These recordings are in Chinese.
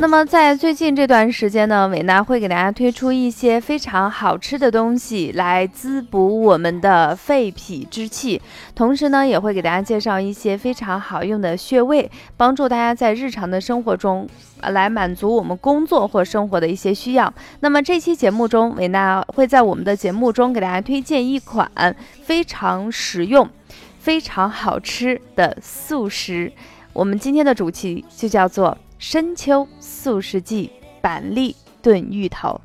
那么在最近这段时间呢，伟娜会给大家推出一些非常好吃的东西来滋补我们的肺脾之气，同时呢，也会给大家介绍一些非常好用的穴位，帮助大家在日常的生活中来满足我们工作或生活的一些需要。那么这期节目中，伟娜会在我们的节目中给大家推荐一款非常实用、非常好吃的素食。我们今天的主题就叫做。深秋素食季，板栗炖芋头。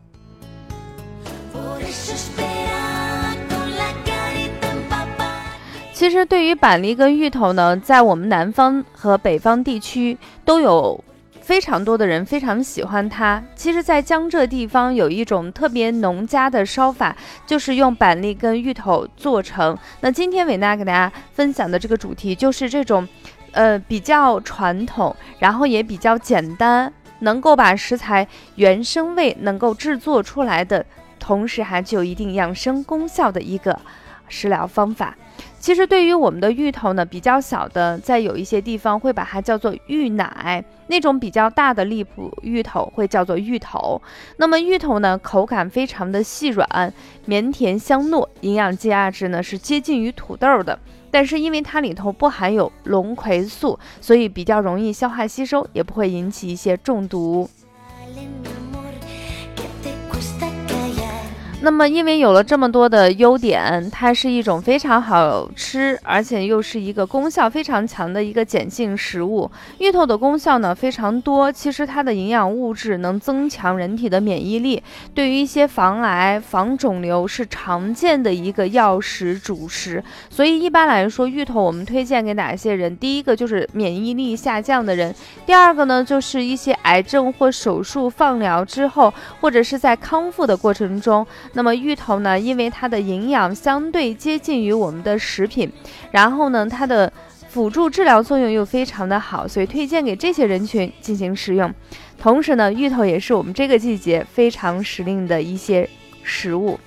其实，对于板栗跟芋头呢，在我们南方和北方地区都有非常多的人非常喜欢它。其实，在江浙地方有一种特别农家的烧法，就是用板栗跟芋头做成。那今天伟娜给大家分享的这个主题就是这种。呃，比较传统，然后也比较简单，能够把食材原生味能够制作出来的，同时还具有一定养生功效的一个食疗方法。其实对于我们的芋头呢，比较小的，在有一些地方会把它叫做芋奶；那种比较大的荔浦芋头会叫做芋头。那么芋头呢，口感非常的细软、绵甜香糯，营养价值呢是接近于土豆的。但是因为它里头不含有龙葵素，所以比较容易消化吸收，也不会引起一些中毒。那么，因为有了这么多的优点，它是一种非常好吃，而且又是一个功效非常强的一个碱性食物。芋头的功效呢非常多，其实它的营养物质能增强人体的免疫力，对于一些防癌、防肿瘤是常见的一个药食主食。所以一般来说，芋头我们推荐给哪些人？第一个就是免疫力下降的人，第二个呢就是一些癌症或手术放疗之后，或者是在康复的过程中。那么芋头呢，因为它的营养相对接近于我们的食品，然后呢，它的辅助治疗作用又非常的好，所以推荐给这些人群进行食用。同时呢，芋头也是我们这个季节非常时令的一些食物。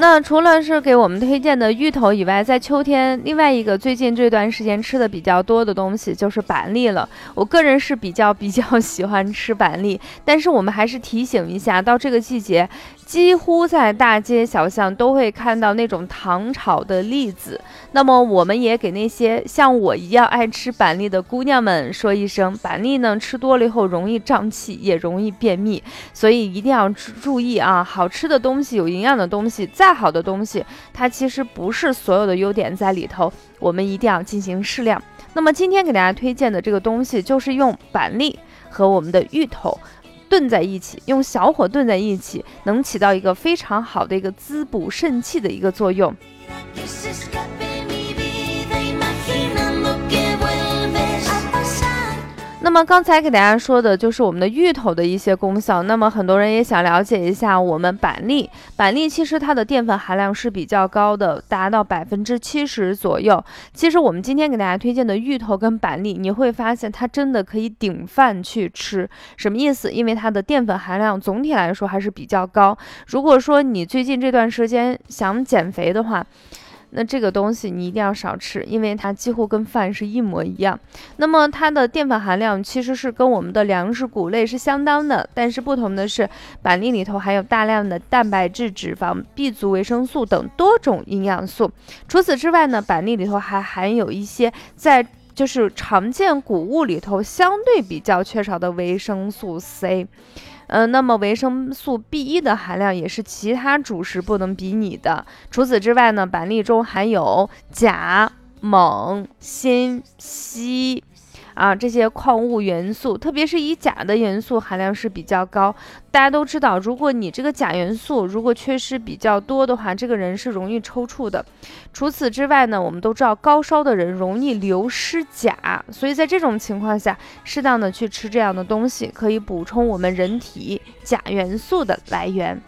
那除了是给我们推荐的芋头以外，在秋天，另外一个最近这段时间吃的比较多的东西就是板栗了。我个人是比较比较 喜欢吃板栗，但是我们还是提醒一下，到这个季节。几乎在大街小巷都会看到那种糖炒的栗子，那么我们也给那些像我一样爱吃板栗的姑娘们说一声：板栗呢吃多了以后容易胀气，也容易便秘，所以一定要注意啊！好吃的东西、有营养的东西，在再好的东西，它其实不是所有的优点在里头，我们一定要进行适量。那么今天给大家推荐的这个东西，就是用板栗和我们的芋头。炖在一起，用小火炖在一起，能起到一个非常好的一个滋补肾气的一个作用。那么刚才给大家说的就是我们的芋头的一些功效。那么很多人也想了解一下我们板栗。板栗其实它的淀粉含量是比较高的，达到百分之七十左右。其实我们今天给大家推荐的芋头跟板栗，你会发现它真的可以顶饭去吃。什么意思？因为它的淀粉含量总体来说还是比较高。如果说你最近这段时间想减肥的话，那这个东西你一定要少吃，因为它几乎跟饭是一模一样。那么它的淀粉含量其实是跟我们的粮食谷类是相当的，但是不同的是，板栗里头含有大量的蛋白质、脂肪、B 族维生素等多种营养素。除此之外呢，板栗里头还含有一些在就是常见谷物里头相对比较缺少的维生素 C。嗯，那么维生素 B 一的含量也是其他主食不能比拟的。除此之外呢，板栗中含有钾、锰、锌、硒。啊，这些矿物元素，特别是以钾的元素含量是比较高。大家都知道，如果你这个钾元素如果缺失比较多的话，这个人是容易抽搐的。除此之外呢，我们都知道高烧的人容易流失钾，所以在这种情况下，适当的去吃这样的东西，可以补充我们人体钾元素的来源。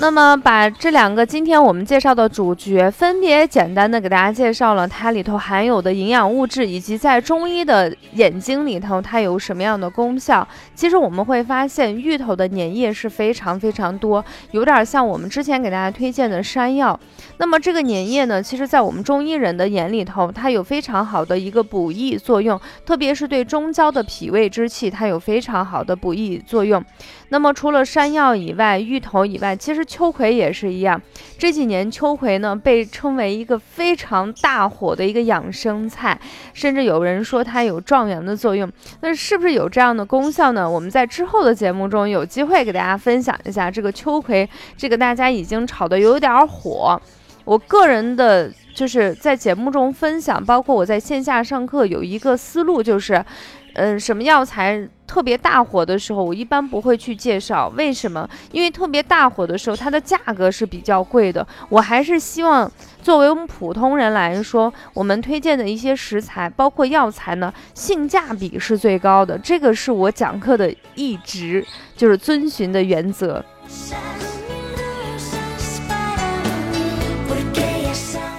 那么，把这两个今天我们介绍的主角，分别简单的给大家介绍了它里头含有的营养物质，以及在中医的眼睛里头它有什么样的功效。其实我们会发现，芋头的粘液是非常非常多，有点像我们之前给大家推荐的山药。那么这个粘液呢，其实在我们中医人的眼里头，它有非常好的一个补益作用，特别是对中焦的脾胃之气，它有非常好的补益作用。那么除了山药以外，芋头以外，其实秋葵也是一样。这几年秋葵呢被称为一个非常大火的一个养生菜，甚至有人说它有壮阳的作用。那是不是有这样的功效呢？我们在之后的节目中有机会给大家分享一下这个秋葵。这个大家已经炒的有点火。我个人的就是在节目中分享，包括我在线下上课有一个思路，就是，嗯，什么药材特别大火的时候，我一般不会去介绍。为什么？因为特别大火的时候，它的价格是比较贵的。我还是希望作为我们普通人来说，我们推荐的一些食材，包括药材呢，性价比是最高的。这个是我讲课的一直就是遵循的原则。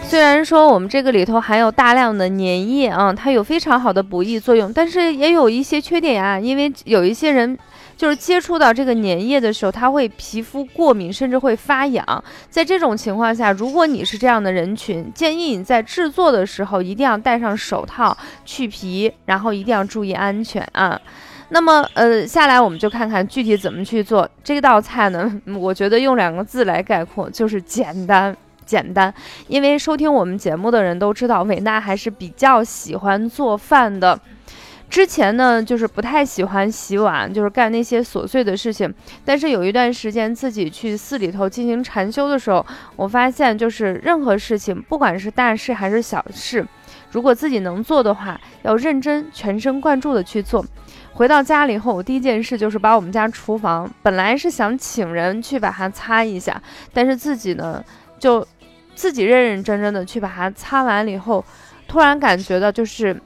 虽然说我们这个里头含有大量的粘液啊，它有非常好的补益作用，但是也有一些缺点呀。因为有一些人就是接触到这个粘液的时候，他会皮肤过敏，甚至会发痒。在这种情况下，如果你是这样的人群，建议你在制作的时候一定要戴上手套去皮，然后一定要注意安全啊。那么，呃，下来我们就看看具体怎么去做这道菜呢？我觉得用两个字来概括，就是简单。简单，因为收听我们节目的人都知道，伟娜还是比较喜欢做饭的。之前呢，就是不太喜欢洗碗，就是干那些琐碎的事情。但是有一段时间自己去寺里头进行禅修的时候，我发现，就是任何事情，不管是大事还是小事，如果自己能做的话，要认真、全神贯注的去做。回到家里后，我第一件事就是把我们家厨房，本来是想请人去把它擦一下，但是自己呢，就。自己认认真真的去把它擦完了以后，突然感觉到就是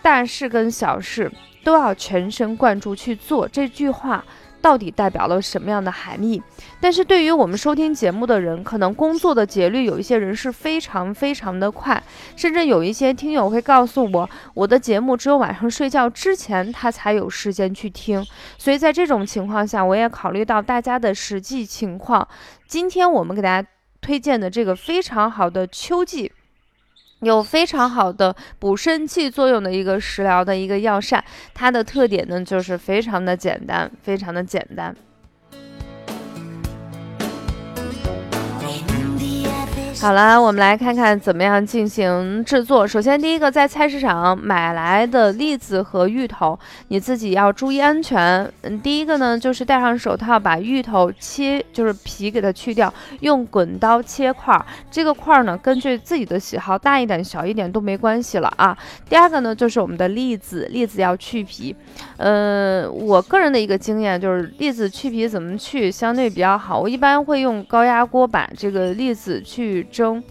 大事跟小事都要全神贯注去做。这句话到底代表了什么样的含义？但是对于我们收听节目的人，可能工作的节律有一些人是非常非常的快，甚至有一些听友会告诉我，我的节目只有晚上睡觉之前他才有时间去听。所以在这种情况下，我也考虑到大家的实际情况，今天我们给大家。推荐的这个非常好的秋季，有非常好的补肾气作用的一个食疗的一个药膳，它的特点呢就是非常的简单，非常的简单。好了，我们来看看怎么样进行制作。首先，第一个在菜市场买来的栗子和芋头，你自己要注意安全。嗯，第一个呢，就是戴上手套，把芋头切，就是皮给它去掉，用滚刀切块。这个块呢，根据自己的喜好，大一点、小一点都没关系了啊。第二个呢，就是我们的栗子，栗子要去皮。呃，我个人的一个经验就是，栗子去皮怎么去相对比较好。我一般会用高压锅把这个栗子去。蒸，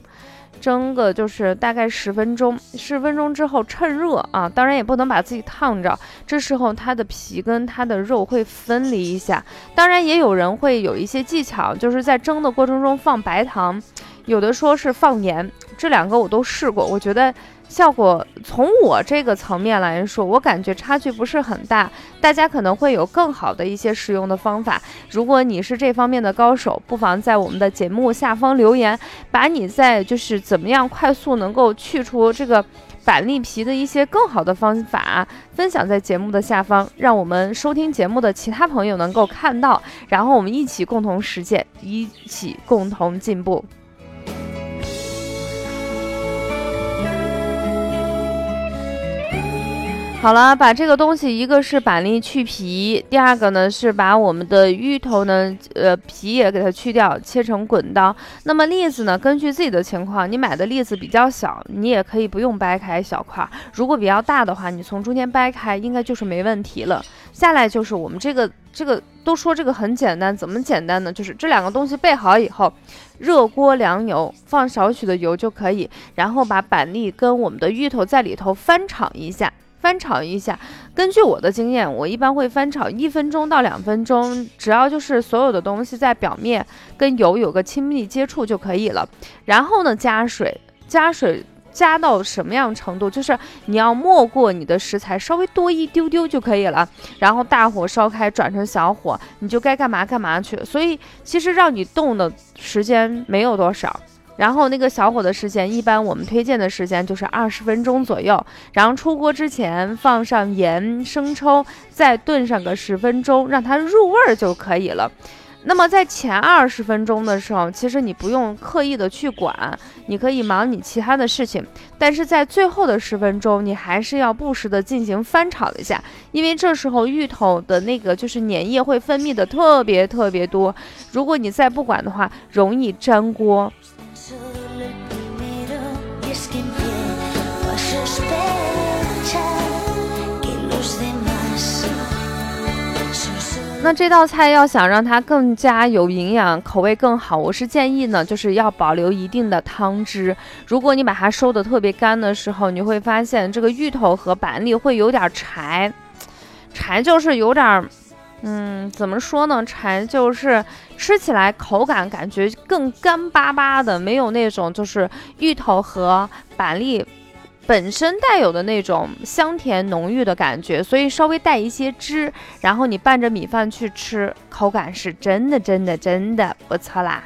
蒸个就是大概十分钟，十分钟之后趁热啊，当然也不能把自己烫着。这时候它的皮跟它的肉会分离一下。当然也有人会有一些技巧，就是在蒸的过程中放白糖，有的说是放盐，这两个我都试过，我觉得。效果从我这个层面来说，我感觉差距不是很大。大家可能会有更好的一些使用的方法。如果你是这方面的高手，不妨在我们的节目下方留言，把你在就是怎么样快速能够去除这个板栗皮的一些更好的方法分享在节目的下方，让我们收听节目的其他朋友能够看到，然后我们一起共同实践，一起共同进步。好了，把这个东西，一个是板栗去皮，第二个呢是把我们的芋头呢，呃皮也给它去掉，切成滚刀。那么栗子呢，根据自己的情况，你买的栗子比较小，你也可以不用掰开小块；如果比较大的话，你从中间掰开，应该就是没问题了。下来就是我们这个这个都说这个很简单，怎么简单呢？就是这两个东西备好以后，热锅凉油，放少许的油就可以，然后把板栗跟我们的芋头在里头翻炒一下。翻炒一下，根据我的经验，我一般会翻炒一分钟到两分钟，只要就是所有的东西在表面跟油有个亲密接触就可以了。然后呢，加水，加水加到什么样程度？就是你要没过你的食材稍微多一丢丢就可以了。然后大火烧开，转成小火，你就该干嘛干嘛去。所以其实让你动的时间没有多少。然后那个小火的时间，一般我们推荐的时间就是二十分钟左右。然后出锅之前放上盐、生抽，再炖上个十分钟，让它入味儿就可以了。那么在前二十分钟的时候，其实你不用刻意的去管，你可以忙你其他的事情。但是在最后的十分钟，你还是要不时的进行翻炒一下，因为这时候芋头的那个就是粘液会分泌的特别特别多。如果你再不管的话，容易粘锅。那这道菜要想让它更加有营养，口味更好，我是建议呢，就是要保留一定的汤汁。如果你把它收的特别干的时候，你会发现这个芋头和板栗会有点柴，柴就是有点。嗯，怎么说呢？柴就是吃起来口感感觉更干巴巴的，没有那种就是芋头和板栗本身带有的那种香甜浓郁的感觉，所以稍微带一些汁，然后你拌着米饭去吃，口感是真的真的真的不错啦。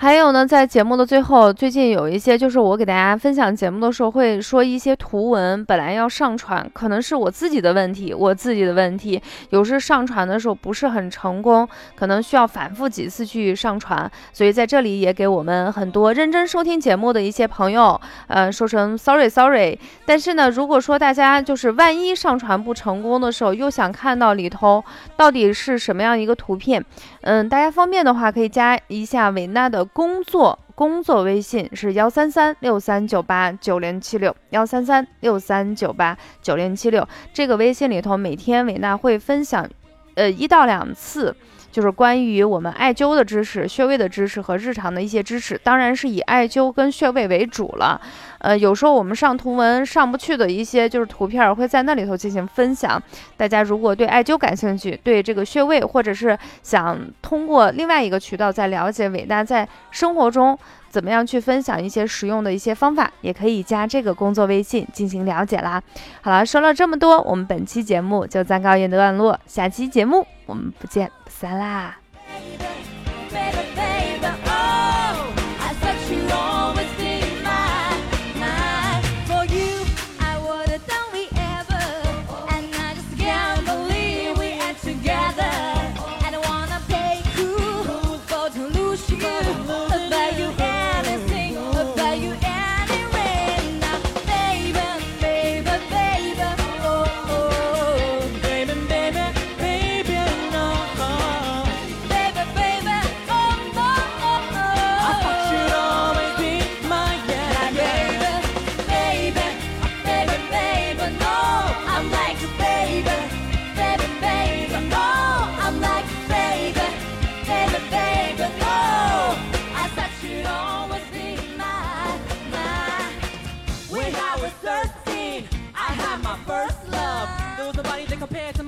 还有呢，在节目的最后，最近有一些就是我给大家分享节目的时候会说一些图文，本来要上传，可能是我自己的问题，我自己的问题，有时上传的时候不是很成功，可能需要反复几次去上传，所以在这里也给我们很多认真收听节目的一些朋友，呃，说声 sorry sorry。但是呢，如果说大家就是万一上传不成功的时候，又想看到里头到底是什么样一个图片，嗯，大家方便的话可以加一下伟娜的。工作工作微信是幺三三六三九八九零七六幺三三六三九八九零七六，这个微信里头每天伟娜会分享，呃一到两次。就是关于我们艾灸的知识、穴位的知识和日常的一些知识，当然是以艾灸跟穴位为主了。呃，有时候我们上图文上不去的一些就是图片，会在那里头进行分享。大家如果对艾灸感兴趣，对这个穴位，或者是想通过另外一个渠道再了解伟大在生活中怎么样去分享一些实用的一些方法，也可以加这个工作微信进行了解啦。好了，说了这么多，我们本期节目就暂告一段落，下期节目我们不见不。散啦。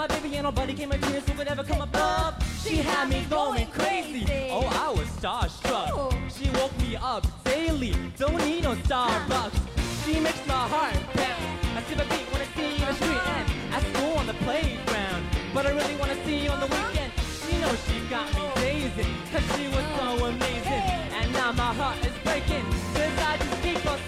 my baby and nobody came she would ever come above. She had me going crazy. Oh, I was starstruck. She woke me up daily. Don't need no Starbucks. She makes my heart pound. I see my feet when I see in the street and at school on the playground. But I really wanna see you on the weekend. She knows she got me dazing, cause she was so amazing. And now my heart is breaking, cause I just keep on